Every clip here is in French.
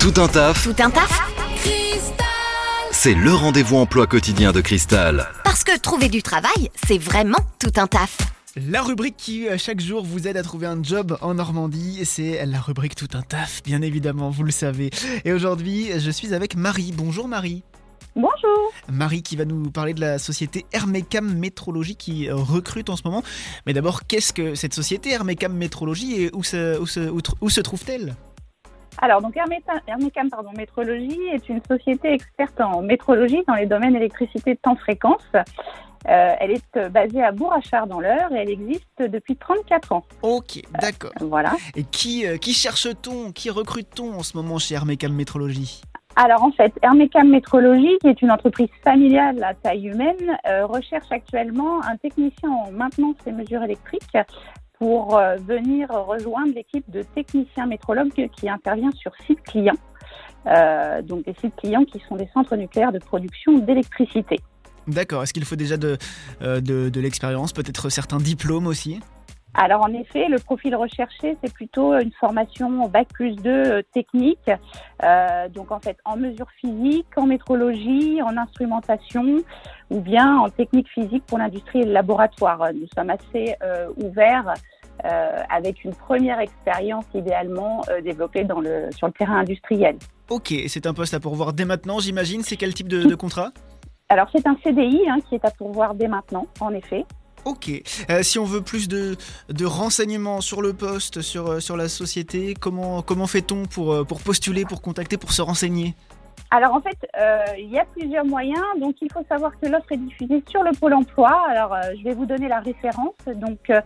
Tout un taf, Tout un taf c'est le rendez-vous emploi quotidien de Cristal. Parce que trouver du travail, c'est vraiment tout un taf. La rubrique qui euh, chaque jour vous aide à trouver un job en Normandie, c'est la rubrique Tout un taf, bien évidemment, vous le savez. Et aujourd'hui, je suis avec Marie. Bonjour Marie. Bonjour. Marie qui va nous parler de la société Hermecam Métrologie qui euh, recrute en ce moment. Mais d'abord, qu'est-ce que cette société Hermecam Métrologie et où se, où se- où tr- où se trouve-t-elle? Alors, donc Hermecam pardon, Métrologie est une société experte en métrologie dans les domaines électricité temps-fréquence. Euh, elle est euh, basée à Bourrachard dans l'Eure et elle existe depuis 34 ans. Ok, d'accord. Voilà. Et qui, euh, qui cherche-t-on Qui recrute-t-on en ce moment chez Hermecam Métrologie? Alors en fait, Hermecam Métrologie, qui est une entreprise familiale à taille humaine, euh, recherche actuellement un technicien en maintenance et mesures électriques pour euh, venir rejoindre l'équipe de techniciens métrologues qui intervient sur sites clients. Euh, donc des sites clients qui sont des centres nucléaires de production d'électricité. D'accord, est-ce qu'il faut déjà de, euh, de, de l'expérience, peut-être certains diplômes aussi? Alors en effet, le profil recherché, c'est plutôt une formation Bac plus 2 euh, technique, euh, donc en fait en mesure physique, en métrologie, en instrumentation ou bien en technique physique pour l'industrie et le laboratoire. Nous sommes assez euh, ouverts avec une première expérience idéalement euh, développée dans le, sur le terrain industriel. Ok, c'est un poste à pourvoir dès maintenant, j'imagine. C'est quel type de, de contrat? Alors c'est un CDI hein, qui est à pourvoir dès maintenant, en effet. Ok. Euh, si on veut plus de, de renseignements sur le poste, sur, euh, sur la société, comment, comment fait-on pour, euh, pour postuler, pour contacter, pour se renseigner? Alors en fait, euh, il y a plusieurs moyens. Donc il faut savoir que l'offre est diffusée sur le pôle emploi. Alors euh, je vais vous donner la référence. Donc euh,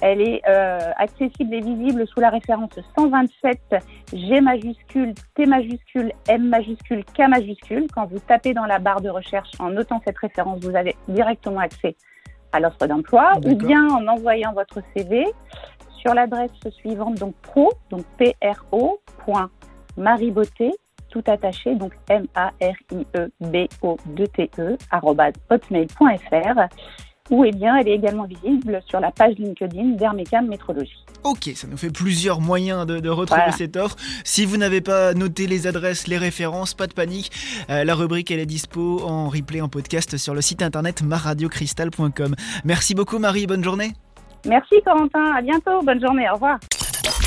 elle est euh, accessible et visible sous la référence 127 G majuscule, T majuscule, M majuscule, K majuscule. Quand vous tapez dans la barre de recherche en notant cette référence, vous avez directement accès à l'offre d'emploi ou bien en envoyant votre CV sur l'adresse suivante, donc pro, donc pro, point maribeauté, tout attaché, donc E M-A-R-I-E-B-O-2-T-E, arrobase hotmail.fr, ou eh bien, elle est également visible sur la page LinkedIn d'Hermecam Métrologie. Ok, ça nous fait plusieurs moyens de, de retrouver Voilà. cette offre. Si vous n'avez pas noté les adresses, les références, pas de panique. Euh, la rubrique, elle est dispo en replay, en podcast sur le site internet maradiocristal.com. Merci beaucoup Marie, bonne journée. Merci Corentin, à bientôt, bonne journée, au revoir.